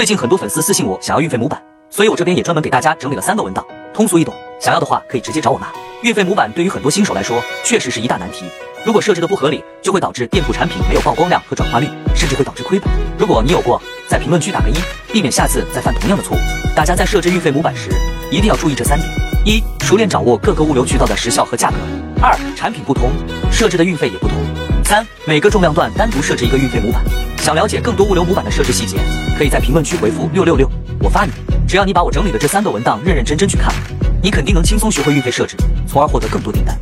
最近很多粉丝私信我想要运费模板，所以我这边也专门给大家整理了三个文档，通俗易懂，想要的话可以直接找我拿。运费模板对于很多新手来说确实是一大难题，如果设置的不合理，就会导致店铺产品没有曝光量和转化率，甚至会导致亏本。如果你有过，在评论区打个一，避免下次再犯同样的错误。大家在设置运费模板时，一定要注意这三点：一、熟练掌握各个物流渠道的时效和价格；二、产品不同，设置的运费也不同；三、每个重量段单独设置一个运费模板。想了解更多物流模板的设置细节，可以在评论区回复六六六，我发你。只要你把我整理的这三个文档认认真真去看，你肯定能轻松学会运费设置，从而获得更多订单。